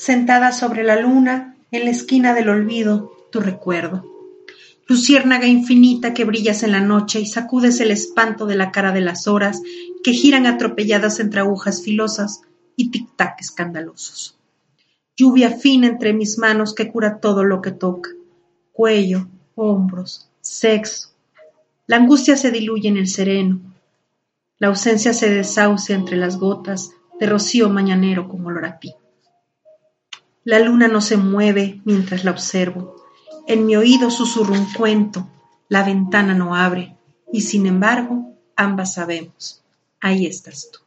Sentada sobre la luna, en la esquina del olvido, tu recuerdo. Luciérnaga infinita que brillas en la noche y sacudes el espanto de la cara de las horas que giran atropelladas entre agujas filosas y tic-tac escandalosos. Lluvia fina entre mis manos que cura todo lo que toca. Cuello, hombros, sexo. La angustia se diluye en el sereno. La ausencia se desahucia entre las gotas de rocío mañanero como olor a la luna no se mueve mientras la observo. En mi oído susurra un cuento. La ventana no abre. Y sin embargo, ambas sabemos. Ahí estás tú.